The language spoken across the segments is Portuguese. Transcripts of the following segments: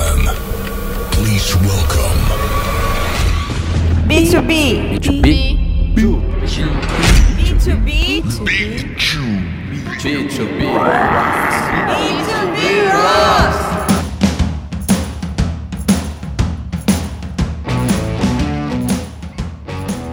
gentlemen, please welcome B2B. B2B. B2B. B2B. B2B Rocks.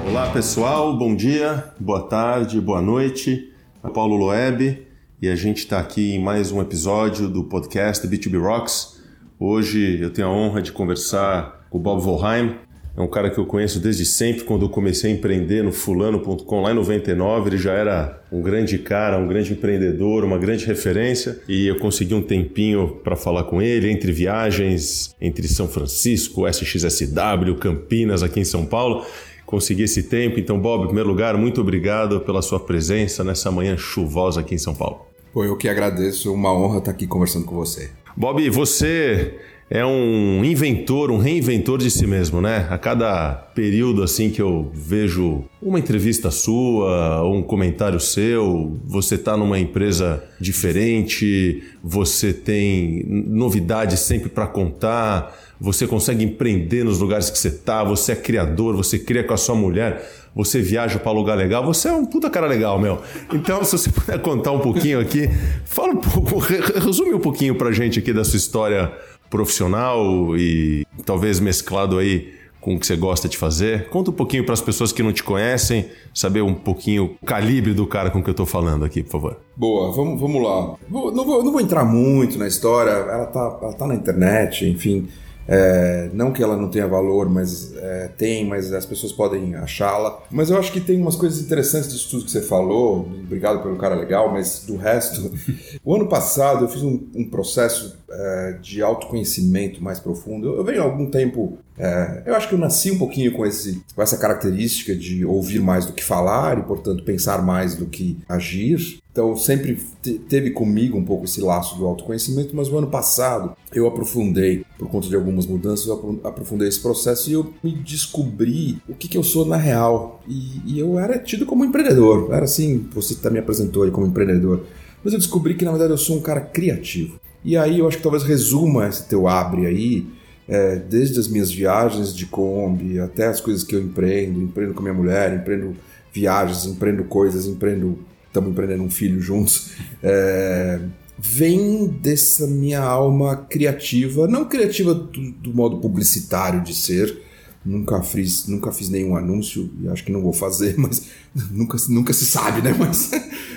Olá pessoal, bom dia, boa tarde, boa noite. É Paulo Loeb e a gente está aqui em mais um episódio do podcast B2B Rocks. Hoje eu tenho a honra de conversar com o Bob Volheim. É um cara que eu conheço desde sempre, quando eu comecei a empreender no fulano.com lá em 99. Ele já era um grande cara, um grande empreendedor, uma grande referência. E eu consegui um tempinho para falar com ele, entre viagens, entre São Francisco, SXSW, Campinas, aqui em São Paulo conseguir esse tempo. Então, Bob, em primeiro lugar, muito obrigado pela sua presença nessa manhã chuvosa aqui em São Paulo. Pô, eu que agradeço, uma honra estar aqui conversando com você. Bob, você é um inventor, um reinventor de si mesmo, né? A cada período assim que eu vejo uma entrevista sua, um comentário seu, você está numa empresa diferente, você tem novidades sempre para contar, você consegue empreender nos lugares que você está, você é criador, você cria com a sua mulher, você viaja para lugar legal, você é um puta cara legal, meu. Então, se você puder contar um pouquinho aqui, fala um pouco, resume um pouquinho pra gente aqui da sua história profissional e talvez mesclado aí com o que você gosta de fazer. Conta um pouquinho para as pessoas que não te conhecem, saber um pouquinho o calibre do cara com que eu estou falando aqui, por favor. Boa, vamos, vamos lá. Vou, não, vou, não vou entrar muito na história, ela tá, ela tá na internet, enfim. É, não que ela não tenha valor, mas é, tem, mas as pessoas podem achá-la. Mas eu acho que tem umas coisas interessantes disso tudo que você falou. Obrigado pelo cara legal, mas do resto. o ano passado eu fiz um, um processo é, de autoconhecimento mais profundo. Eu, eu venho há algum tempo. é, eu acho que eu nasci um pouquinho com, esse, com essa característica de ouvir mais do que falar e, portanto, pensar mais do que agir. Então, sempre te- teve comigo um pouco esse laço do autoconhecimento, mas o ano passado eu aprofundei, por conta de algumas mudanças, eu apro- aprofundei esse processo e eu me descobri o que, que eu sou na real. E, e eu era tido como empreendedor. Era assim, você tá, me apresentou aí como empreendedor. Mas eu descobri que, na verdade, eu sou um cara criativo. E aí eu acho que talvez resuma esse teu abre aí, é, desde as minhas viagens de Kombi até as coisas que eu empreendo, empreendo com minha mulher, empreendo viagens, empreendo coisas, empreendo estamos empreendendo um filho juntos, é, vem dessa minha alma criativa, não criativa do, do modo publicitário de ser, nunca fiz, nunca fiz nenhum anúncio e acho que não vou fazer, mas nunca, nunca se sabe, né? Mas,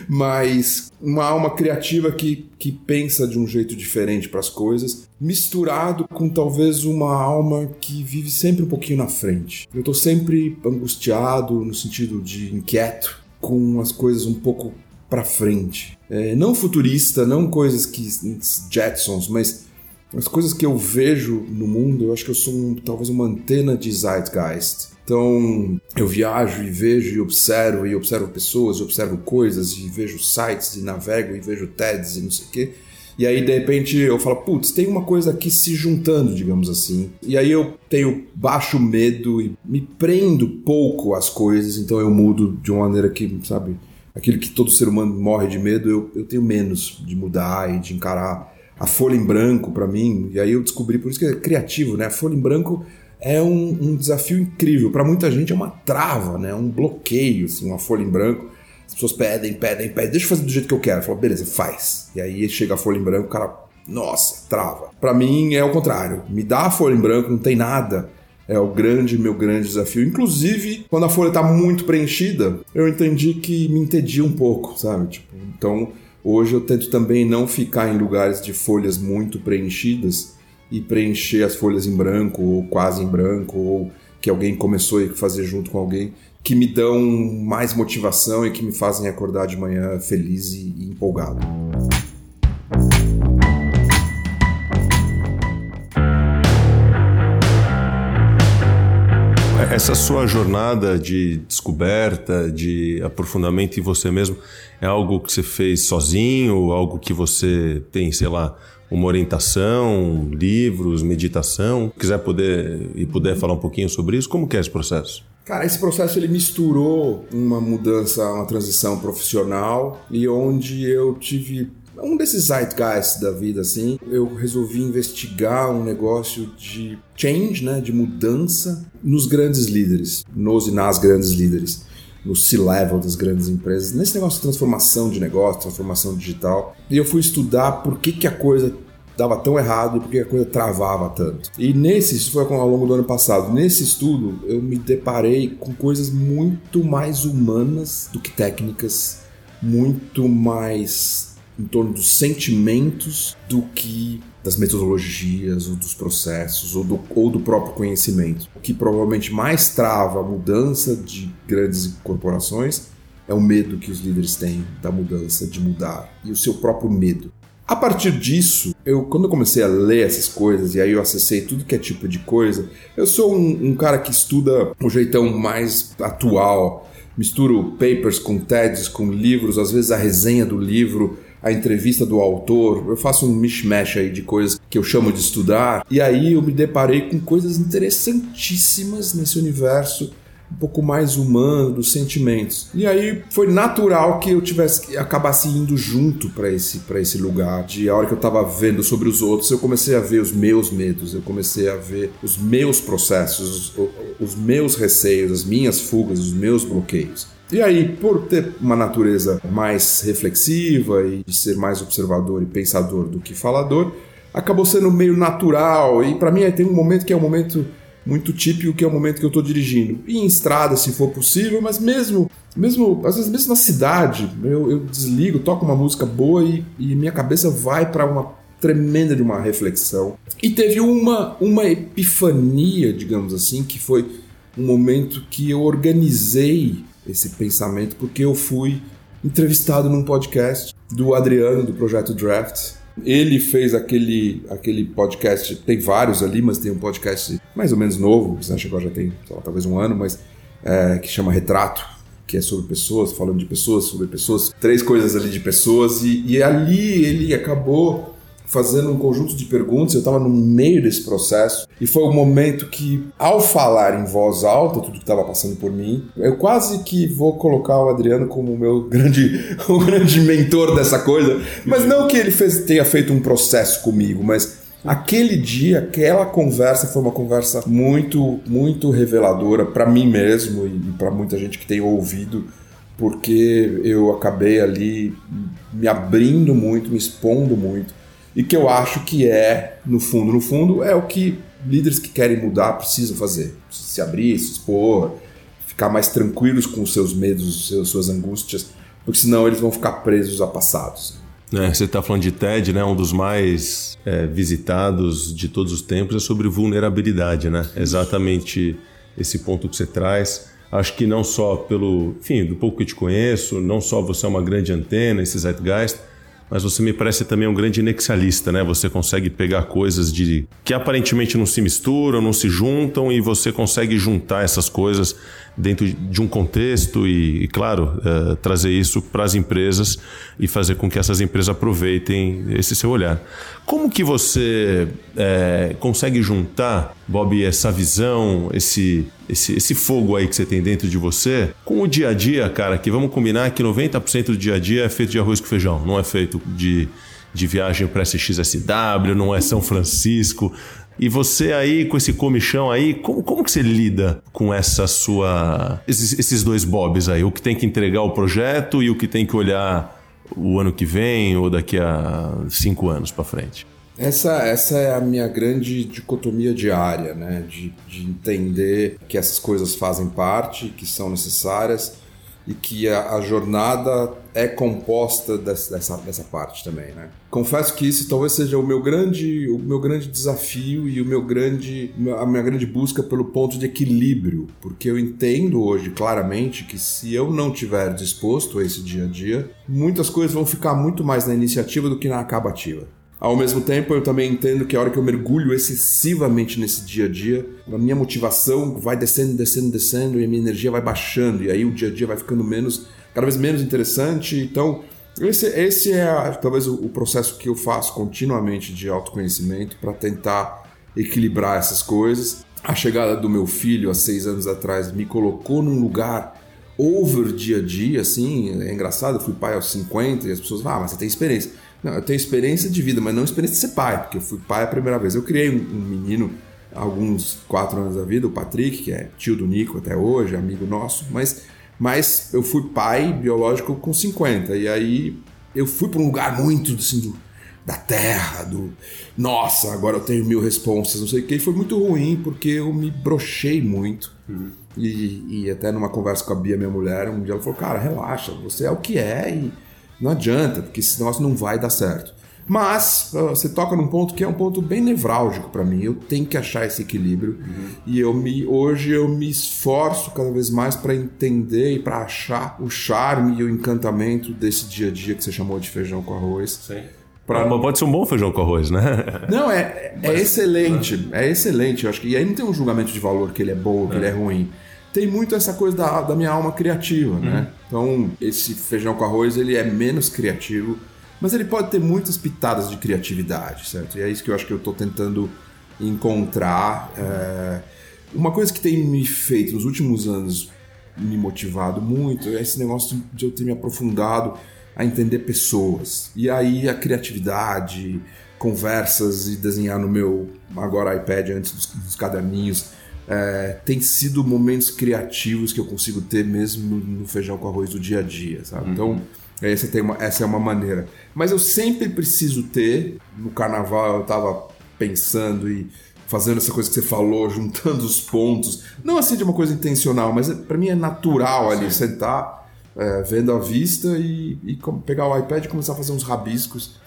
mas uma alma criativa que, que pensa de um jeito diferente para as coisas, misturado com talvez uma alma que vive sempre um pouquinho na frente. Eu tô sempre angustiado no sentido de inquieto com as coisas um pouco para frente. É, não futurista, não coisas que Jetsons, mas as coisas que eu vejo no mundo, eu acho que eu sou um, talvez uma antena de zeitgeist. Então, eu viajo e vejo e observo, e observo pessoas, e observo coisas, e vejo sites, e navego, e vejo TEDs, e não sei o quê. E aí, de repente, eu falo, putz, tem uma coisa aqui se juntando, digamos assim. E aí eu tenho baixo medo e me prendo pouco às coisas, então eu mudo de uma maneira que, sabe, aquilo que todo ser humano morre de medo, eu, eu tenho menos de mudar e de encarar a folha em branco para mim. E aí eu descobri, por isso que é criativo, né? A folha em branco é um, um desafio incrível. Para muita gente é uma trava, né? Um bloqueio, assim, uma folha em branco. As pessoas pedem, pedem, pedem, deixa eu fazer do jeito que eu quero. Eu falo, beleza, faz. E aí chega a folha em branco, o cara, nossa, trava. Para mim é o contrário. Me dá a folha em branco, não tem nada. É o grande, meu grande desafio. Inclusive, quando a folha tá muito preenchida, eu entendi que me entedia um pouco, sabe? Tipo, então, hoje eu tento também não ficar em lugares de folhas muito preenchidas e preencher as folhas em branco ou quase em branco ou que alguém começou a fazer junto com alguém que me dão mais motivação e que me fazem acordar de manhã feliz e, empolgado. Essa sua jornada de descoberta, de aprofundamento em você mesmo, é algo que você fez sozinho? Algo que você tem, sei lá, uma orientação, livros, meditação? Quiser poder e puder falar um pouquinho sobre isso, como que é esse processo? Cara, esse processo ele misturou uma mudança, uma transição profissional e onde eu tive um desses zeitgeist da vida, assim, eu resolvi investigar um negócio de change, né, de mudança nos grandes líderes, nos e nas grandes líderes, no C-level das grandes empresas, nesse negócio de transformação de negócio, transformação digital. E eu fui estudar por que, que a coisa dava tão errado e por que a coisa travava tanto. E nesse, isso foi ao longo do ano passado, nesse estudo eu me deparei com coisas muito mais humanas do que técnicas, muito mais em torno dos sentimentos do que das metodologias ou dos processos ou do, ou do próprio conhecimento. O que provavelmente mais trava a mudança de grandes corporações é o medo que os líderes têm da mudança, de mudar, e o seu próprio medo. A partir disso, eu quando eu comecei a ler essas coisas e aí eu acessei tudo que é tipo de coisa, eu sou um, um cara que estuda o jeitão mais atual, misturo papers com TEDs, com livros, às vezes a resenha do livro a entrevista do autor, eu faço um mishmash aí de coisas que eu chamo de estudar, e aí eu me deparei com coisas interessantíssimas nesse universo um pouco mais humano dos sentimentos. E aí foi natural que eu tivesse que acabasse indo junto para esse para esse lugar. De a hora que eu estava vendo sobre os outros, eu comecei a ver os meus medos, eu comecei a ver os meus processos, os, os meus receios, as minhas fugas, os meus bloqueios. E aí, por ter uma natureza mais reflexiva e de ser mais observador e pensador do que falador, acabou sendo meio natural. E para mim tem um momento que é um momento muito típico, que é o momento que eu estou dirigindo. E em estrada, se for possível, mas mesmo, mesmo às vezes mesmo na cidade, eu, eu desligo, toco uma música boa e, e minha cabeça vai para uma tremenda de uma reflexão. E teve uma, uma epifania, digamos assim, que foi um momento que eu organizei esse pensamento, porque eu fui entrevistado num podcast do Adriano, do projeto Draft. Ele fez aquele, aquele podcast, tem vários ali, mas tem um podcast mais ou menos novo, que agora já tem lá, talvez um ano, mas é, que chama Retrato, que é sobre pessoas, falando de pessoas, sobre pessoas, três coisas ali de pessoas, e, e ali ele acabou fazendo um conjunto de perguntas, eu estava no meio desse processo e foi o momento que, ao falar em voz alta tudo que estava passando por mim, eu quase que vou colocar o Adriano como meu grande, o grande mentor dessa coisa, mas não que ele fez, tenha feito um processo comigo, mas Aquele dia, aquela conversa foi uma conversa muito, muito reveladora para mim mesmo e para muita gente que tem ouvido, porque eu acabei ali me abrindo muito, me expondo muito e que eu acho que é, no fundo, no fundo, é o que líderes que querem mudar precisam fazer. Se abrir, se expor, ficar mais tranquilos com os seus medos, seus, suas angústias, porque senão eles vão ficar presos a passados. É, você está falando de TED, né? Um dos mais é, visitados de todos os tempos é sobre vulnerabilidade, né? Exatamente esse ponto que você traz. Acho que não só pelo, enfim, do pouco que eu te conheço, não só você é uma grande antena, esse Zeitgeist, mas você me parece também um grande nexialista, né? Você consegue pegar coisas de que aparentemente não se misturam, não se juntam e você consegue juntar essas coisas dentro de um contexto e, e claro, é, trazer isso para as empresas e fazer com que essas empresas aproveitem esse seu olhar. Como que você é, consegue juntar, Bob, essa visão, esse, esse, esse fogo aí que você tem dentro de você com o dia a dia, cara, que vamos combinar que 90% do dia a dia é feito de arroz com feijão, não é feito de de viagem para SXSW, não é São Francisco, e você aí, com esse comichão aí, como, como que você lida com essa sua. Esses, esses dois bobs aí? O que tem que entregar o projeto e o que tem que olhar o ano que vem ou daqui a cinco anos para frente? Essa, essa é a minha grande dicotomia diária, né? De, de entender que essas coisas fazem parte, que são necessárias e que a, a jornada é composta dessa, dessa, dessa, parte também, né? Confesso que isso talvez seja o meu grande, o meu grande desafio e o meu grande, a minha grande busca pelo ponto de equilíbrio, porque eu entendo hoje claramente que se eu não tiver disposto a esse dia a dia, muitas coisas vão ficar muito mais na iniciativa do que na acabativa. Ao mesmo tempo, eu também entendo que a hora que eu mergulho excessivamente nesse dia a dia, a minha motivação vai descendo, descendo, descendo e a minha energia vai baixando, e aí o dia a dia vai ficando menos, cada vez menos interessante. Então, esse, esse é talvez o, o processo que eu faço continuamente de autoconhecimento para tentar equilibrar essas coisas. A chegada do meu filho há seis anos atrás me colocou num lugar over dia a dia, assim, é engraçado, eu fui pai aos 50 e as pessoas ah, mas você tem experiência. Não, eu tenho experiência de vida, mas não experiência de ser pai, porque eu fui pai a primeira vez. Eu criei um, um menino há alguns quatro anos da vida, o Patrick, que é tio do Nico até hoje, amigo nosso, mas, mas eu fui pai biológico com 50. E aí eu fui para um lugar muito assim, do, da terra, do nossa, agora eu tenho mil responsas, não sei o que. E foi muito ruim porque eu me brochei muito. Uhum. E, e, até numa conversa com a Bia, minha mulher, um dia ela falou: Cara, relaxa, você é o que é e não adianta, porque esse negócio não vai dar certo. Mas uh, você toca num ponto que é um ponto bem nevrálgico para mim. Eu tenho que achar esse equilíbrio uhum. e eu me hoje eu me esforço cada vez mais para entender e para achar o charme e o encantamento desse dia a dia que você chamou de feijão com arroz. Sim. Pra... Pode ser um bom feijão com arroz, né? Não, é, é Mas... excelente. É excelente. Eu acho que, e aí não tem um julgamento de valor que ele é bom ou que é. ele é ruim tem muito essa coisa da, da minha alma criativa, né? uhum. né? Então, esse feijão com arroz, ele é menos criativo, mas ele pode ter muitas pitadas de criatividade, certo? E é isso que eu acho que eu estou tentando encontrar. É... Uma coisa que tem me feito nos últimos anos, me motivado muito, é esse negócio de eu ter me aprofundado a entender pessoas. E aí a criatividade, conversas e desenhar no meu agora iPad antes dos, dos caderninhos é, tem sido momentos criativos que eu consigo ter mesmo no, feijão com arroz do dia a dia, sabe? Uhum. Então, essa, tem uma, essa é uma maneira. Mas eu sempre preciso ter, no carnaval eu estava pensando e fazendo essa coisa que você falou, juntando os pontos, não assim de uma coisa intencional, mas para mim é natural ali Sim. sentar, é, vendo a vista e, e pegar o iPad e começar a fazer uns rabiscos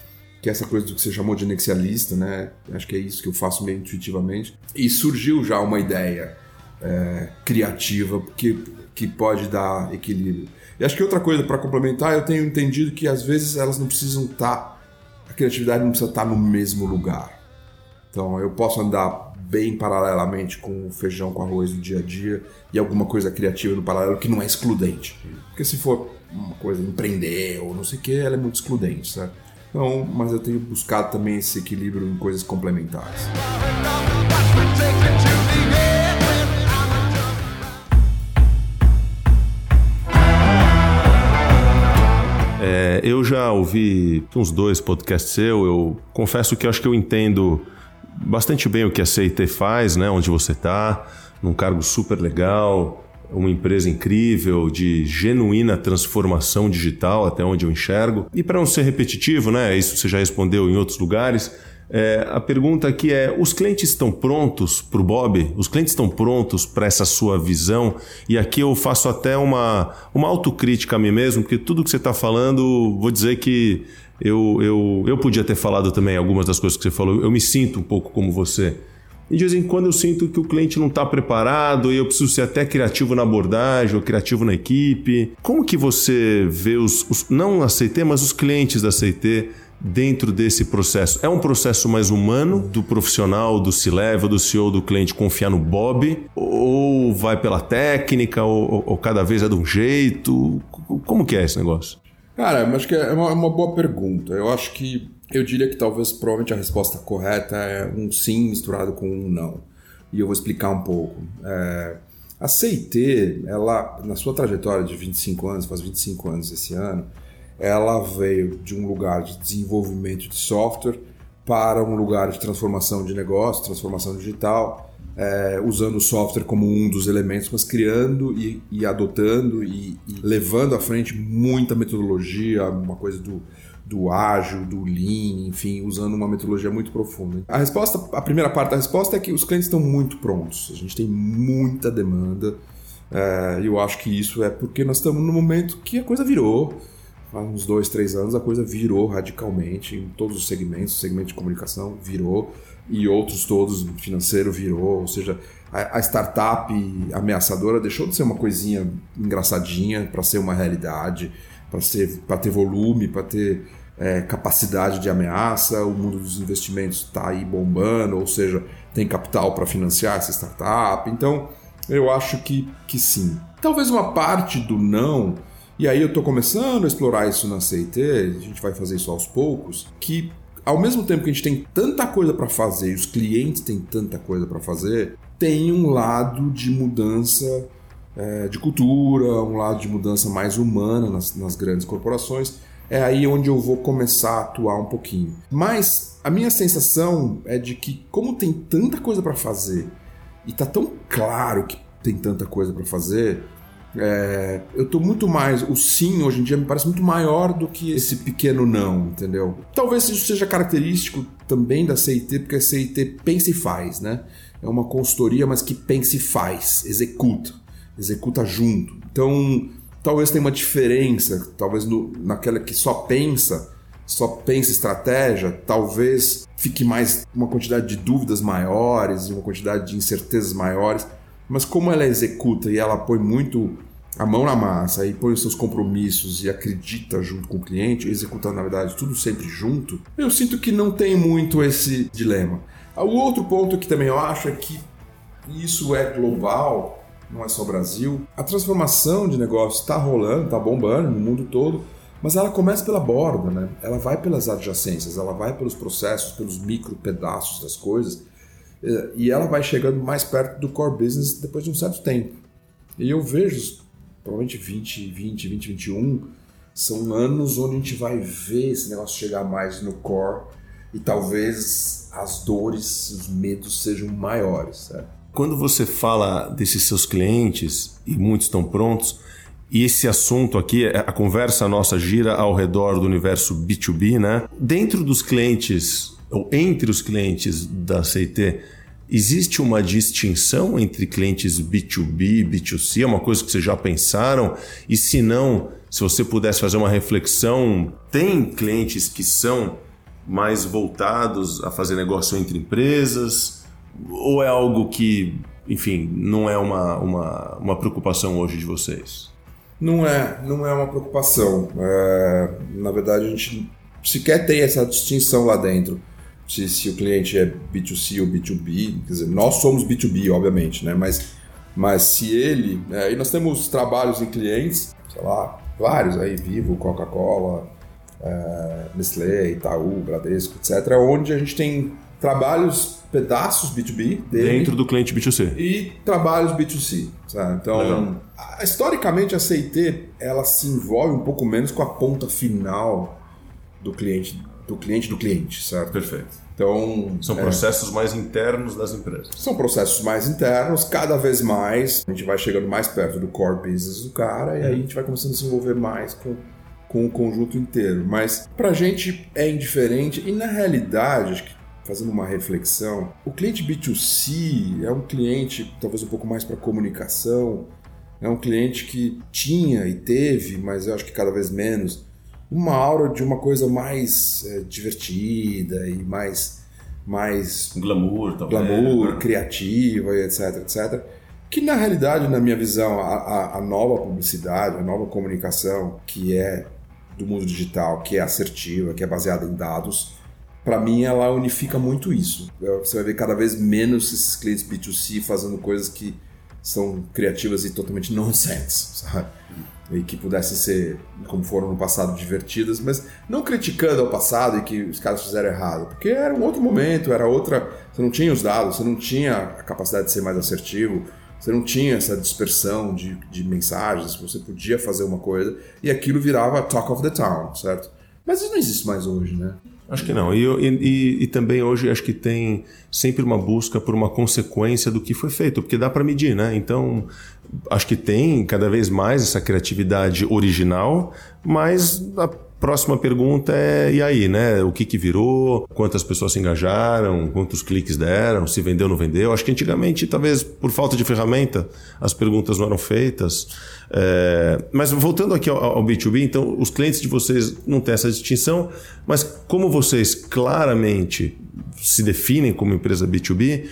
que é essa coisa do que você chamou de anexialista, né? Acho que é isso que eu faço meio intuitivamente. E surgiu já uma ideia é, criativa que, que pode dar equilíbrio. E acho que outra coisa para complementar, eu tenho entendido que às vezes elas não precisam estar, tá, a criatividade não precisa estar tá no mesmo lugar. Então eu posso andar bem paralelamente com o feijão com arroz do dia a dia e alguma coisa criativa no paralelo que não é excludente. Porque se for uma coisa empreender ou não sei o que, ela é muito excludente, certo? Então, mas eu tenho buscado também esse equilíbrio em coisas complementares. É, eu já ouvi uns dois podcasts seu, eu confesso que eu acho que eu entendo bastante bem o que a CIT faz, né? Onde você está, num cargo super legal, uma empresa incrível de genuína transformação digital, até onde eu enxergo. E para não ser repetitivo, né? Isso você já respondeu em outros lugares. É, a pergunta aqui é: os clientes estão prontos para o Bob? Os clientes estão prontos para essa sua visão? E aqui eu faço até uma, uma autocrítica a mim mesmo, porque tudo que você está falando, vou dizer que eu, eu, eu podia ter falado também algumas das coisas que você falou. Eu me sinto um pouco como você. E de vez em quando eu sinto que o cliente não está preparado e eu preciso ser até criativo na abordagem ou criativo na equipe. Como que você vê os, os não a mas os clientes da dentro desse processo? É um processo mais humano do profissional, do C-Level, do CEO, do cliente confiar no Bob? Ou vai pela técnica, ou, ou cada vez é de um jeito? Como que é esse negócio? Cara, acho que é uma, é uma boa pergunta. Eu acho que eu diria que talvez provavelmente a resposta correta é um sim misturado com um não. E eu vou explicar um pouco. É, a CIT, ela, na sua trajetória de 25 anos, faz 25 anos esse ano, ela veio de um lugar de desenvolvimento de software para um lugar de transformação de negócio, transformação digital, é, usando o software como um dos elementos, mas criando e, e adotando e, e, levando à frente muita metodologia, uma coisa do do ágil, do lean, enfim, usando uma metodologia muito profunda. A resposta, a primeira parte da resposta é que os clientes estão muito prontos. A gente tem muita demanda. É, eu acho que isso é porque nós estamos no momento que a coisa virou. Há uns dois, três anos a coisa virou radicalmente em todos os segmentos, o segmento de comunicação virou e outros todos, financeiro virou, ou seja, a, a startup ameaçadora deixou de ser uma coisinha engraçadinha para ser uma realidade para ter volume, para ter é, capacidade de ameaça, o mundo dos investimentos está aí bombando, ou seja, tem capital para financiar essa startup. Então, eu acho que, que sim. Talvez uma parte do não, e aí eu estou começando a explorar isso na CIT, a gente vai fazer isso aos poucos, que ao mesmo tempo que a gente tem tanta coisa para fazer e os clientes têm tanta coisa para fazer, tem um lado de mudança é, de cultura, um lado de mudança mais humana nas, nas grandes corporações. É aí onde eu vou começar a atuar um pouquinho. Mas a minha sensação é de que, como tem tanta coisa para fazer e tá tão claro que tem tanta coisa para fazer, é, eu tô muito mais. O sim hoje em dia me parece muito maior do que esse pequeno não, entendeu? Talvez isso seja característico também da CIT, porque a CIT pensa e faz, né? É uma consultoria, mas que pensa e faz, executa, executa junto. Então, talvez tenha uma diferença, talvez no, naquela que só pensa, só pensa estratégia, talvez fique mais uma quantidade de dúvidas maiores, uma quantidade de incertezas maiores. Mas como ela executa e ela põe muito a mão na massa e põe os seus compromissos e acredita junto com o cliente, executando na verdade tudo sempre junto, eu sinto que não tem muito esse dilema. O outro ponto que também eu acho é que isso é global, não é só Brasil. A transformação de negócio está rolando, está bombando no mundo todo, mas ela começa pela borda, né? Ela vai pelas adjacências, ela vai pelos processos, pelos micro pedaços das coisas é, e ela vai chegando mais perto do core business depois de um certo tempo. E eu vejo, provavelmente 20, 20, 20, 21, são anos onde a gente vai ver esse negócio chegar mais no core e talvez as dores, os medos sejam maiores. Quando você fala desses seus clientes, e muitos estão prontos, e esse assunto aqui, a conversa nossa gira ao redor do universo B2B, né? Dentro dos clientes ou entre os clientes da CIT, existe uma distinção entre clientes B2B e B2C? É uma coisa que vocês já pensaram? E se não, se você pudesse fazer uma reflexão, tem clientes que são mais voltados a fazer negócio entre empresas? Ou é algo que, enfim, não é uma, uma, uma preocupação hoje de vocês? Não é, não é uma preocupação. É, na verdade, a gente sequer tem essa distinção lá dentro se, se o cliente é B2C ou B2B, quer dizer, nós somos B2B, obviamente, né? Mas, mas se ele. É, e nós temos trabalhos em clientes, sei lá, vários aí, Vivo, Coca-Cola, é, Nestlé, Itaú, Bradesco, etc., onde a gente tem trabalhos, pedaços B2B dele, dentro do cliente B2C e trabalhos B2C. Sabe? Então, a, historicamente a CIT ela se envolve um pouco menos com a ponta final do cliente do cliente do cliente, certo? Perfeito. Então, são é, processos mais internos das empresas. São processos mais internos, cada vez mais a gente vai chegando mais perto do core business do cara e aí a gente vai começando a se envolver mais com, com o conjunto inteiro. Mas para a gente é indiferente e na realidade, acho que fazendo uma reflexão, o cliente B2C é um cliente talvez um pouco mais para comunicação, é um cliente que tinha e teve, mas eu acho que cada vez menos uma aura de uma coisa mais é, divertida e mais mais glamour, também, glamour, né? criativa etc, etc. Que na realidade, na minha visão, a, a, a, nova publicidade, a nova comunicação, que é do mundo digital, que é assertiva, que é baseada em dados, para mim ela unifica muito isso. Você vai ver cada vez menos esses clientes B2C fazendo coisas que são criativas e totalmente nonsense, sabe? E que pudessem ser, como foram no passado, divertidas, mas não criticando ao passado e que os caras fizeram errado, porque era um outro momento, era outra. Você não tinha os dados, você não tinha a capacidade de ser mais assertivo, você não tinha essa dispersão de, de mensagens, você podia fazer uma coisa e aquilo virava talk of the town, certo? Mas isso não existe mais hoje, né? Acho que não. E, e, e, também hoje acho que tem sempre uma busca por uma consequência do que foi feito, porque dá para medir, né? Então, acho que tem cada vez mais essa criatividade original, mas a próxima pergunta é: e aí, né? O que, que virou? Quantas pessoas se engajaram? Quantos cliques deram? Se vendeu ou não vendeu? Acho que antigamente, talvez por falta de ferramenta, as perguntas não eram feitas. É, mas voltando aqui ao, ao, B2B, então os clientes de vocês não têm essa distinção, mas como vocês claramente se definem como empresa B2B,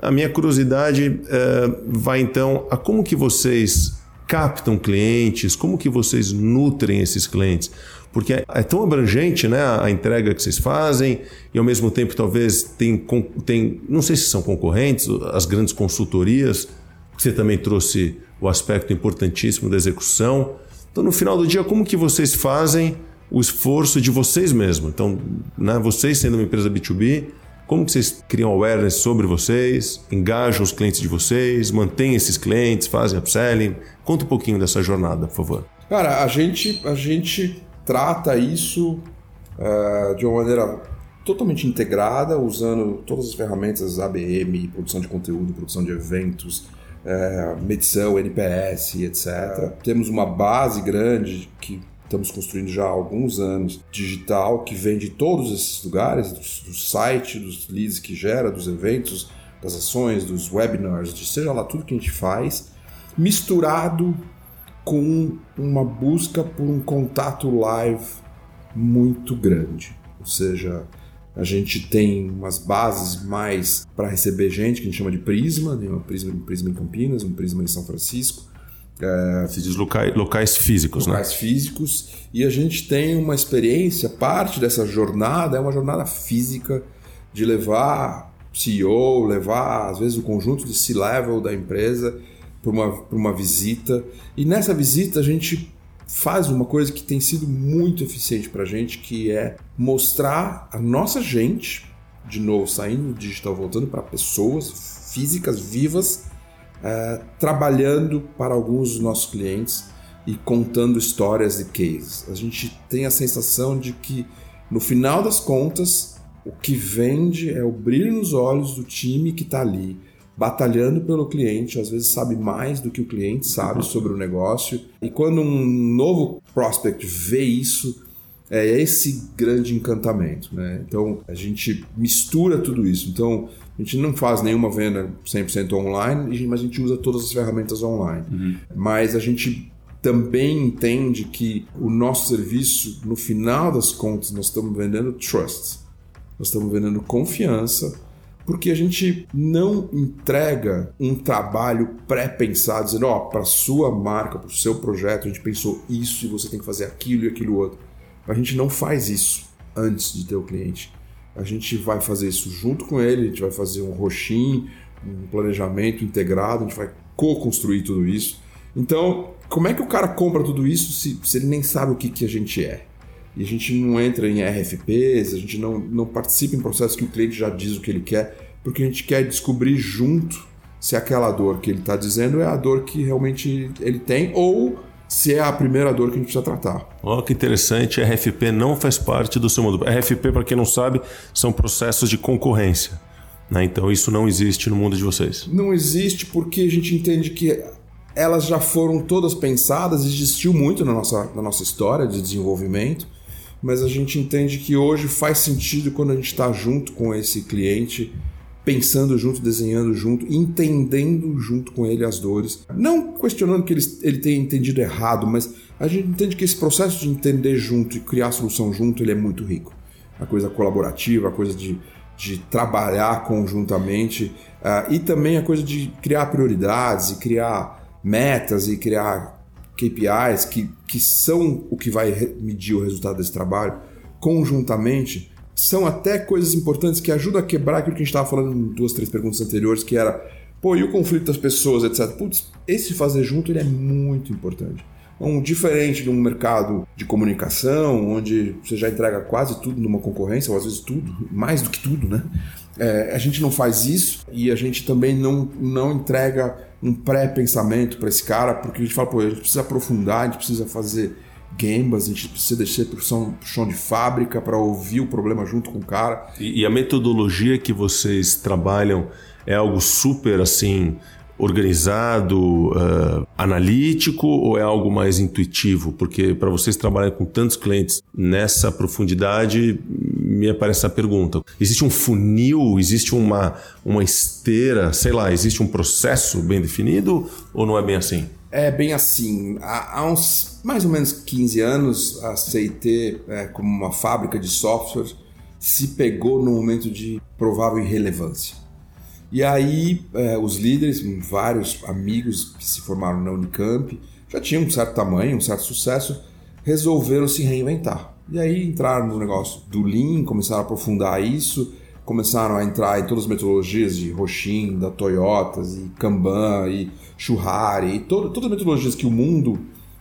a minha curiosidade é, vai então a como que vocês captam clientes, como que vocês nutrem esses clientes. Porque é tão abrangente né, a entrega que vocês fazem e ao mesmo tempo talvez tem, tem não sei se são concorrentes, as grandes consultorias, você também trouxe o aspecto importantíssimo da execução. Então, no final do dia, como que vocês fazem o esforço de vocês mesmos? Então, né, vocês sendo uma empresa B2B, Como que vocês criam awareness sobre vocês, engajam os clientes de vocês, mantêm esses clientes, fazem upselling? Conta um pouquinho dessa jornada, por favor. Cara, a gente, a gente trata isso uh, de uma maneira totalmente integrada, usando todas as ferramentas ABM, produção de conteúdo, produção de eventos, é, medição, NPS, etc. É. Temos uma base grande que estamos construindo já há alguns anos, digital, que vem de todos esses lugares, do, do site, dos leads que gera, dos eventos, das ações, dos webinars, de seja lá tudo que a gente faz, misturado com uma busca por um contato live muito grande. Ou seja, a gente tem umas bases mais para receber gente, que a gente chama de Prisma, né? um Prisma, um Prisma em Campinas, um Prisma em São Francisco. É, Se diz locais, locais físicos, locais né? Locais físicos. E a gente tem uma experiência, parte dessa jornada é uma jornada física de levar CEO, levar às vezes o conjunto de C-level da empresa para uma, uma visita. E nessa visita a gente faz uma coisa que tem sido muito eficiente para a gente, que é mostrar a nossa gente, de novo, saindo do digital, voltando para pessoas físicas, vivas, é, trabalhando para alguns dos nossos clientes e contando histórias e cases. A gente tem a sensação de que, no final das contas, o que vende é o brilho nos olhos do time que está ali batalhando pelo cliente, às vezes sabe mais do que o cliente sabe sobre o negócio. E quando um novo prospect vê isso, é esse grande encantamento. Né? Então a gente mistura tudo isso. Então a gente não faz nenhuma venda 100% online, mas a gente usa todas as ferramentas online. Uhum. Mas a gente também entende que o nosso serviço, no final das contas, nós estamos vendendo trust. Nós estamos vendendo confiança porque a gente não entrega um trabalho pré-pensado, dizendo, ó, oh, para sua marca, para o seu projeto, a gente pensou isso e você tem que fazer aquilo e aquilo outro. A gente não faz isso antes de ter o cliente. A gente vai fazer isso junto com ele, a gente vai fazer um roxinho, um planejamento integrado, a gente vai co-construir tudo isso. Então, como é que o cara compra tudo isso se, se ele nem sabe o que, que a gente é? E a gente não entra em RFPs, a gente não, não participa em processos que o cliente já diz o que ele quer, porque a gente quer descobrir junto se aquela dor que ele está dizendo é a dor que realmente ele tem ou se é a primeira dor que a gente precisa tratar. Olha que interessante, RFP não faz parte do seu mundo. RFP, para quem não sabe, são processos de concorrência. Né? Então isso não existe no mundo de vocês. Não existe porque a gente entende que elas já foram todas pensadas, existiu muito na nossa, na nossa história de desenvolvimento mas a gente entende que hoje faz sentido quando a gente está junto com esse cliente, pensando junto, desenhando junto, entendendo junto com ele as dores. Não questionando que ele, ele tenha entendido errado, mas a gente entende que esse processo de entender junto e criar solução junto ele é muito rico. A coisa colaborativa, a coisa de, de trabalhar conjuntamente uh, e também a coisa de criar prioridades e criar metas e criar KPIs, que, que são o que vai medir o resultado desse trabalho, conjuntamente, são até coisas importantes que ajudam a quebrar aquilo que a gente estava falando em duas, três perguntas anteriores, que era, pô, e o conflito das pessoas, etc. Putz, esse fazer junto ele é muito importante. Um, diferente de um mercado de comunicação, onde você já entrega quase tudo numa concorrência, ou às vezes tudo, mais do que tudo, né? É, a gente não faz isso e a gente também não, não entrega um pré-pensamento para esse cara, porque a gente fala, pô, a gente precisa aprofundar, a gente precisa fazer gambas, a gente precisa descer para o chão, chão de fábrica para ouvir o problema junto com o cara. E, e a metodologia que vocês trabalham é algo super assim organizado, uh, analítico ou é algo mais intuitivo? Porque para vocês trabalharem com tantos clientes nessa profundidade, me aparece a pergunta. Existe um funil, existe uma, uma esteira, sei lá, existe um processo bem definido ou não é bem assim? É bem assim. Há, há uns mais ou menos 15 anos, a CIT, é, como uma fábrica de software, se pegou no momento de provável irrelevância. E aí, é, os líderes, vários amigos que se formaram na Unicamp, já tinham um certo tamanho, um certo sucesso, resolveram se reinventar. E aí entraram no negócio do Lean, começaram a aprofundar isso, começaram a entrar em todas as metodologias de Roshin, da Toyotas, e Kanban, e Shuhari, e todo, todas as metodologias que o mundo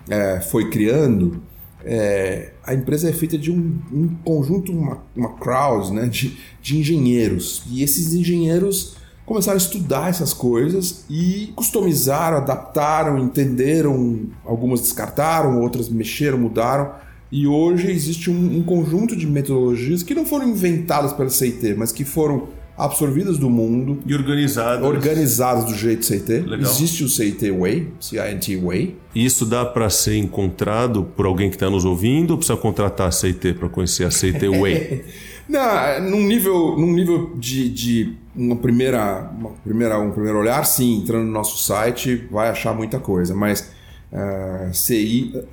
é, foi criando é, a empresa é feita de um, um conjunto, uma, uma crowd né, de, de engenheiros. E esses engenheiros começaram a estudar essas coisas e customizaram, adaptaram, entenderam, algumas descartaram, outras mexeram, mudaram. E hoje existe um, um conjunto de metodologias que não foram inventadas pela CIT, mas que foram absorvidas do mundo. E organizadas. Organizadas do jeito CIT. Legal. Existe o CIT Way, CINT Way. E isso dá para ser encontrado por alguém que está nos ouvindo ou precisa contratar a CIT para conhecer a CIT Way? Não, num nível, num nível de, de uma primeira, uma primeira, um primeiro olhar, sim, entrando no nosso site vai achar muita coisa, mas Uh, CIandT.com.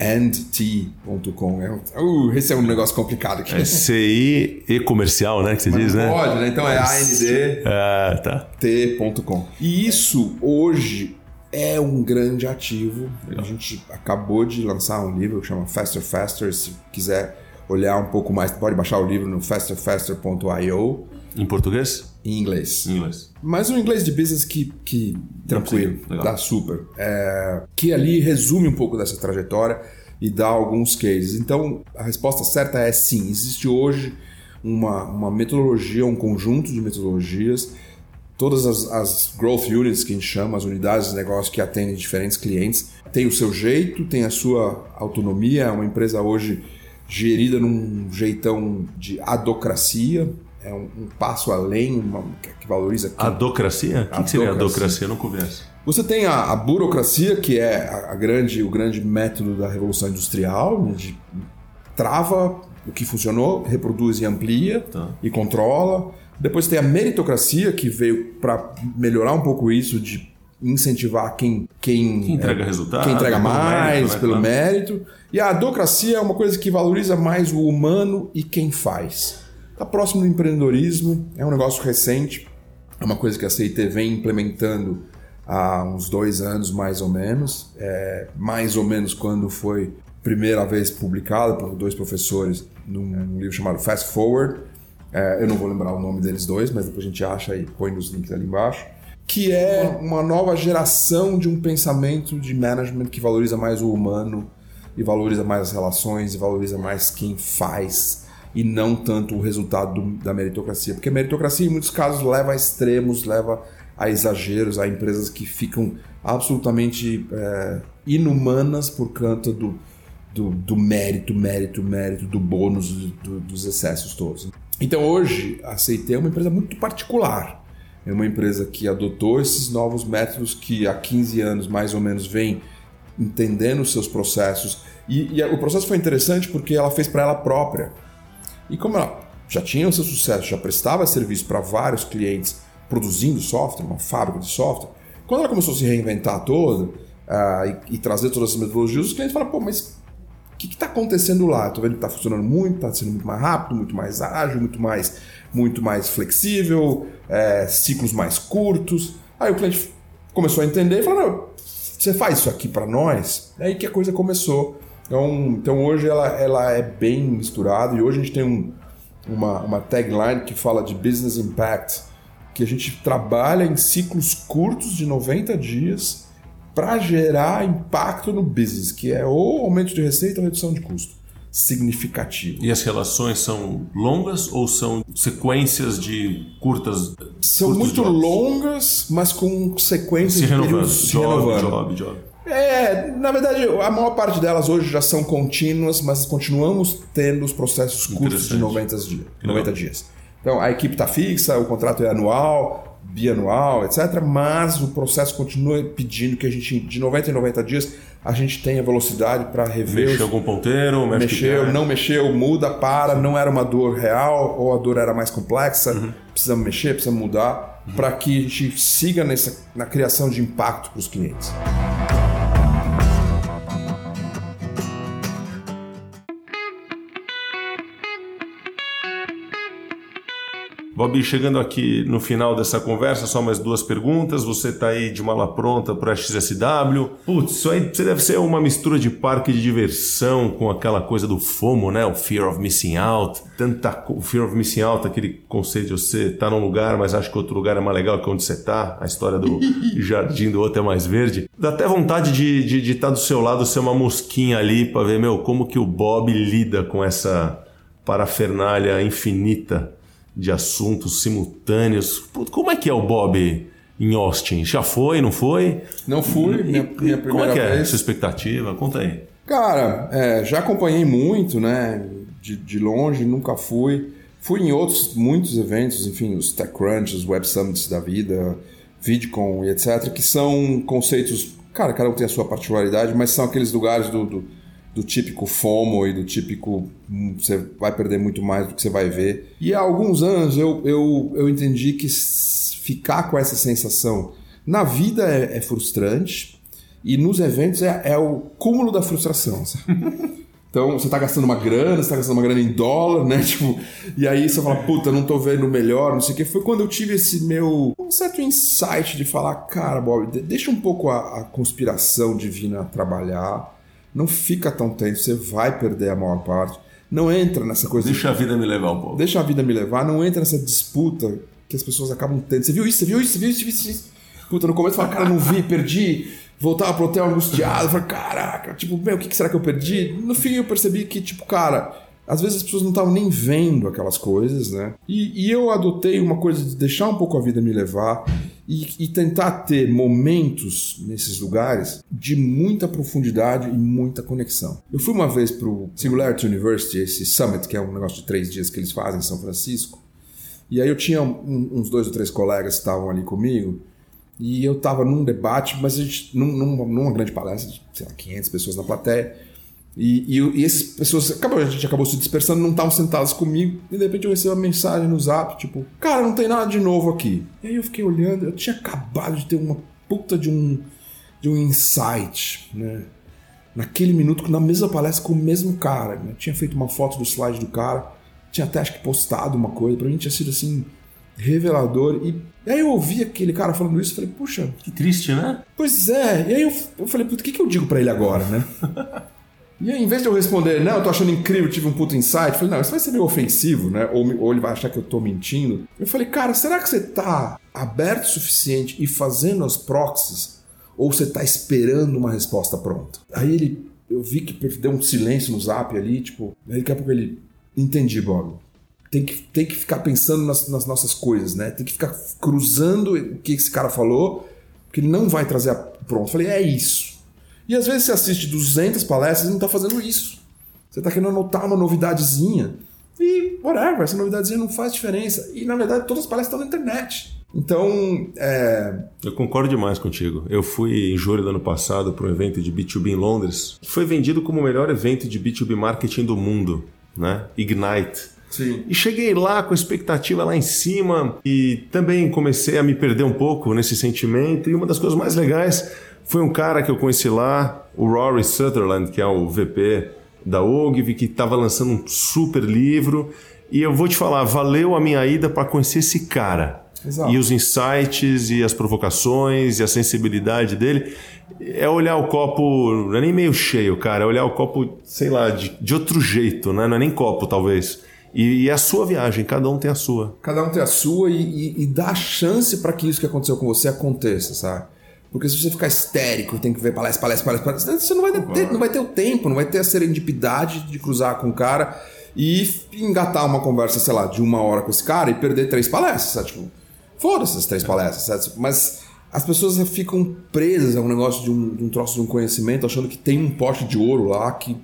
É, uh, esse é um negócio complicado aqui. É CI e comercial, né? Que você Mas diz, né? Pode, né? Então é AND ah, tá. T.com. E isso hoje é um grande ativo. Legal. A gente acabou de lançar um livro que chama Faster Faster. Se quiser olhar um pouco mais, pode baixar o livro no fasterfaster.io. Em português? Em inglês. Em inglês. Mas um inglês de business que, que tranquilo, dá super. É, que ali resume um pouco dessa trajetória e dá alguns cases. Então, a resposta certa é sim. Existe hoje uma, uma metodologia, um conjunto de metodologias. Todas as, as growth units que a gente chama, as unidades de negócio que atendem diferentes clientes, tem o seu jeito, tem a sua autonomia. É uma empresa hoje gerida num jeitão de adocracia, é um, um passo além, uma, que valoriza. Quem... Adocracia? O que, que seria adocracia? Eu não conheço. Você tem a, a burocracia, que é a, a, grande, o grande método da Revolução Industrial, onde trava o que funcionou, reproduz e amplia tá. e controla. Depois tem a meritocracia, que veio para melhorar um pouco isso, de incentivar quem, quem, quem entrega é, resultado, quem entrega mais, mérito, né, pelo mérito. E a adocracia é uma coisa que valoriza mais o humano e quem faz. Está próximo do empreendedorismo, é um negócio recente, é uma coisa que a CIT vem implementando há uns dois anos mais ou menos, é, mais ou menos quando foi primeira vez publicada por dois professores num livro chamado Fast Forward. É, eu não vou lembrar o nome deles dois, mas depois a gente acha e põe nos links ali embaixo. Que é uma nova geração de um pensamento de management que valoriza mais o humano e valoriza mais as relações e valoriza mais quem faz e não tanto o resultado do, da meritocracia. Porque a meritocracia, em muitos casos, leva a extremos, leva a exageros, a empresas que ficam absolutamente é, inumanas por conta do, do, do, mérito, mérito, mérito, do bônus, do, dos excessos todos. Então hoje a CIT é uma empresa muito particular. É uma empresa que adotou esses novos métodos que há 15 anos mais ou menos vem entendendo os seus processos. E, e o processo foi interessante porque ela fez para ela própria. E como ela já tinha o seu sucesso, já prestava serviço para vários clientes produzindo software, uma fábrica de software, quando ela começou a se reinventar toda uh, e, e, trazer todas essas metodologias, os clientes falaram, pô, mas o que está acontecendo lá? Estou vendo que está funcionando muito, está sendo muito mais rápido, muito mais ágil, muito mais, muito mais flexível, é, ciclos mais curtos. Aí o cliente começou a entender e falou, você faz isso aqui para nós? É aí que a coisa começou então, então hoje ela, ela é bem misturada e hoje a gente tem um, uma, uma tagline que fala de business impact, que a gente trabalha em ciclos curtos de 90 dias para gerar impacto no business, que é ou aumento de receita ou redução de custo significativo. E as relações são longas ou são sequências de curtas? São muito jobs? longas, mas com sequências se renovando. de se renovando. Job, job, job. É, na verdade, a maior parte delas hoje já são contínuas, mas continuamos tendo os processos curtos de 90 dias. 90 dias. Então, a equipe está fixa, o contrato é anual, bianual, etc. Mas o processo continua pedindo que a gente, de 90 em 90 dias, a gente tenha velocidade para rever. Mexeu algum ponteiro, mexe mexeu, não mexeu, muda, para, não era uma dor real, ou a dor era mais complexa, uhum. precisamos mexer, precisamos mudar, uhum. para que a gente siga nessa, na criação de impacto para os clientes. Bob, chegando aqui no final dessa conversa, só mais duas perguntas. Você tá aí de mala pronta para XSW. Putz, isso aí você deve ser uma mistura de parque de diversão com aquela coisa do FOMO, né? O Fear of Missing Out. Tanta o Fear of Missing Out, aquele conceito de você tá num lugar, mas acha que outro lugar é mais legal que onde você tá. A história do jardim do outro é mais verde. Dá até vontade de estar de, de tá do seu lado, ser uma mosquinha ali para ver, meu, como que o Bob lida com essa parafernália infinita de assuntos simultâneos. Como é que é o Bob em Austin? Já foi, não foi? Não fui, minha, minha primeira Como é que é vez. essa expectativa? Conta aí. Cara, é, já acompanhei muito, né? De, de longe, nunca fui. Fui em outros, muitos eventos, enfim, os TechCrunch, os Web Summits da vida, VidCon e etc., que são conceitos, cara, cada um tem a sua particularidade, mas são aqueles lugares do, do, do típico FOMO e do típico hum, você vai perder muito mais do que você vai ver. E há alguns anos eu, eu, eu entendi que ficar com essa sensação na vida é, é frustrante e nos eventos é, é o cúmulo da frustração. Então você tá gastando uma grana, você tá gastando uma grana em dólar, né? Tipo, e aí você fala, puta, não tô vendo melhor, não sei o que. Foi quando eu tive esse meu. um certo insight de falar, cara, Bob, de- deixa um pouco a, a conspiração divina trabalhar. Não fica tão tenso, você vai perder a maior parte. Não entra nessa coisa. Deixa a vida me levar um pouco. Deixa a vida me levar, não entra nessa disputa que as pessoas acabam tendo. Você viu isso? Você viu isso? Você viu isso? Você viu isso? Puta, no começo eu falava, cara, não vi, perdi. Voltava pro hotel angustiado. Falei, caraca, tipo, meu, o que que será que eu perdi? No fim eu percebi que, tipo, cara, às vezes as pessoas não estavam nem vendo aquelas coisas, né? E, e eu adotei uma coisa de deixar um pouco a vida me levar e, e tentar ter momentos nesses lugares de muita profundidade e muita conexão. Eu fui uma vez pro Singularity University, esse summit, que é um negócio de três dias que eles fazem em São Francisco. E aí eu tinha um- uns dois ou três colegas que estavam ali comigo e eu estava num debate, mas a gente, num, numa, grande palestra, de, lá, 500 pessoas na plateia. E, e, e essas pessoas, acabou, a gente acabou se dispersando, não estavam sentadas comigo. E de repente eu recebi uma mensagem no zap, tipo, cara, não tem nada de novo aqui. E aí eu fiquei olhando, eu tinha acabado de ter uma puta de um, de um insight, né? Naquele minuto, na mesma palestra com o mesmo cara. né? Eu tinha feito uma foto do slide do cara, tinha até acho que postado uma coisa, pra mim tinha sido assim, revelador. E, e aí eu ouvi aquele cara falando isso e falei, puxa, Que triste, né? Pois é, e aí eu, eu falei, puta, o que, que eu digo pra ele agora, né? e aí, em vez de eu responder, não, eu tô achando incrível, tive um puta insight, eu falei, não, isso vai ser meio ofensivo, né? Ou, ou ele vai achar que eu tô mentindo. Eu falei, cara, será que você tá aberto o suficiente e fazendo as proxies, ou você tá esperando uma resposta pronta? Aí ele, eu vi que deu um silêncio no zap ali, tipo, aí daqui a pouco ele, entendi, Bob tem que, tem que ficar pensando nas, nas nossas coisas, né? Tem que ficar cruzando o que esse cara falou, porque ele não vai trazer a pronto. Eu falei, é isso. E às vezes você assiste 200 palestras e não tá fazendo isso. Você tá querendo anotar uma novidadezinha. E, whatever, essa novidadezinha não faz diferença. E, na verdade, todas as palestras estão na internet. Então, é, Eu concordo demais contigo. Eu fui em julho do ano passado para um evento de B2B em Londres, que foi vendido como o melhor evento de B2B marketing do mundo, né? Ignite. Sim. E cheguei lá com a expectativa lá em cima e também comecei a me perder um pouco nesse sentimento. E uma das coisas mais legais foi um cara que eu conheci lá, o Rory Sutherland, que é o VP da Ogilvy, que estava lançando um super livro. E eu vou te falar, valeu a minha ida para conhecer esse cara. Exato. E os insights e as provocações e a sensibilidade dele. É olhar o copo, não é nem meio cheio, cara. É olhar o copo, sei lá, de, de outro jeito, né? Não é nem copo, talvez. E, e é a sua viagem, cada um tem a sua. Cada um tem a sua e, e, e dá chance para que isso que aconteceu com você aconteça, sabe? Porque se você ficar histérico, tem que ver palestra, palestra, palestra, palestra você não vai, ter, não vai ter o tempo, não vai ter a serendipidade de cruzar com o cara e engatar uma conversa, sei lá, de uma hora com esse cara e perder três palestras, sabe? Tipo, foda-se as três palestras, sabe? Mas as pessoas ficam presas a um negócio de um, de um troço de um conhecimento, achando que tem um pote de ouro lá que,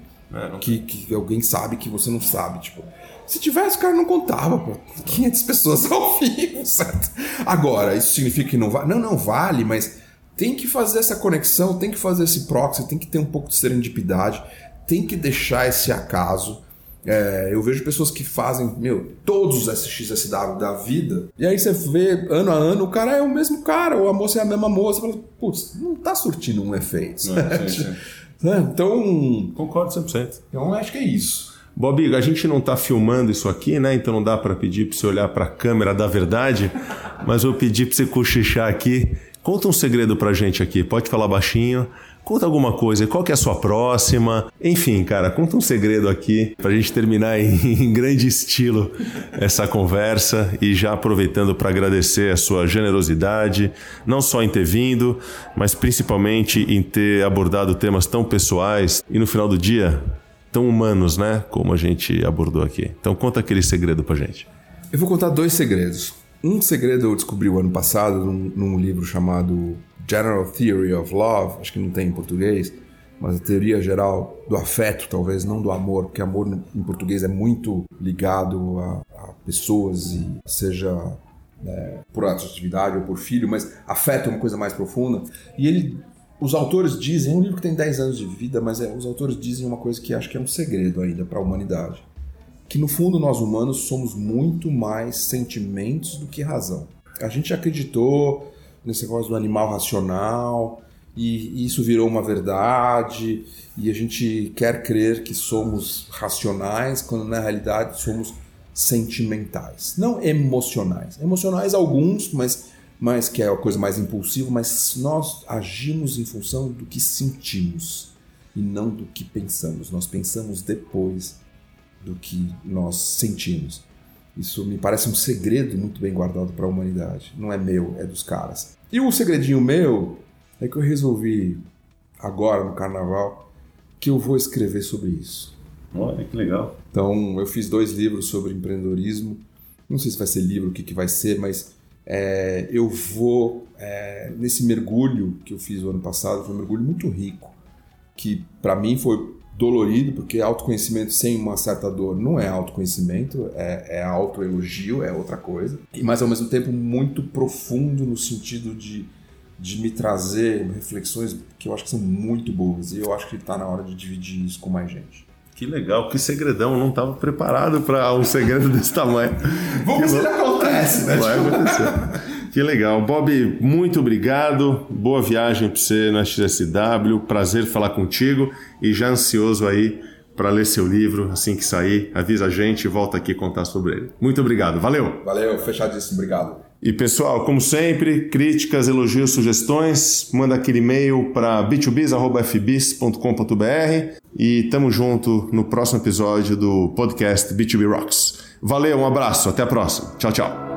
que, que alguém sabe que você não sabe, tipo. Se tivesse, o cara não contava, pô. 500 pessoas ao vivo, certo? Agora, isso significa que não vale? Não, não vale, mas tem que fazer essa conexão, tem que fazer esse proxy, tem que ter um pouco de serendipidade, tem que deixar esse acaso. É, eu vejo pessoas que fazem, meu, todos os SXSW da vida, e aí você vê ano a ano, o cara é o mesmo cara, ou a moça é a mesma moça, fala, putz, não tá surtindo um efeito. Não, sim, sim. Né? Então, Concordo 100%. então, acho que é isso. Bob, a gente não está filmando isso aqui, né? Então não dá para pedir para você olhar para a câmera da verdade, mas eu pedi para você cochichar aqui. Conta um segredo para gente aqui, pode falar baixinho. Conta alguma coisa, qual que é a sua próxima? Enfim, cara, conta um segredo aqui para a gente terminar em, em, grande estilo essa conversa e já aproveitando para agradecer a sua generosidade, não só em ter vindo, mas principalmente em ter abordado temas tão pessoais e no final do dia tão humanos, né? Como a gente abordou aqui. Então conta aquele segredo pra gente. Eu vou contar dois segredos. Um segredo eu descobri o ano passado num, num livro chamado General Theory of Love, acho que não tem em português, mas a teoria geral do afeto, talvez não do amor, porque amor em português é muito ligado a, a pessoas e seja né, por atividade ou por filho, mas afeto é uma coisa mais profunda. E ele os autores dizem, é um livro que tem 10 anos de vida, mas é, os autores dizem uma coisa que acho que é um segredo ainda para a humanidade. Que no fundo nós humanos somos muito mais sentimentos do que razão. A gente acreditou nesse negócio do animal racional e isso virou uma verdade e a gente quer crer que somos racionais quando na realidade somos sentimentais, não emocionais. Emocionais alguns, mas mas que é a coisa mais impulsiva, mas nós agimos em função do que sentimos e não do que pensamos. Nós pensamos depois do que nós sentimos. Isso me parece um segredo muito bem guardado para a humanidade. Não é meu, é dos caras. E o segredinho meu é que eu resolvi agora no carnaval que eu vou escrever sobre isso. Olha que legal. Então, eu fiz dois livros sobre empreendedorismo. Não sei se vai ser livro, o que, que vai ser, mas é, eu vou é, nesse mergulho que eu fiz o ano passado, foi um mergulho muito rico, que para mim foi dolorido, porque autoconhecimento sem uma certa dor não é autoconhecimento, é, é autoelogio, é outra coisa, mas ao mesmo tempo muito profundo no sentido de, de me trazer reflexões que eu acho que são muito boas, e eu acho que está na hora de dividir isso com mais gente. Que legal, que segredão, não estava preparado para um segredo desse tamanho. Vamos ver se acontece, né? Vai acontecer. Que legal. Bob, muito obrigado. Boa viagem para você na XSW. Prazer falar contigo e já ansioso aí para ler seu livro assim que sair. Avisa a gente e volta aqui contar sobre ele. Muito obrigado. Valeu. Valeu, fechadíssimo. Obrigado. E pessoal, como sempre, críticas, elogios, sugestões, manda aquele e-mail para b2bis@fbis.com.br e tamo junto no próximo episódio do podcast B2B Rocks. Valeu, um abraço, até a próxima. Tchau, tchau.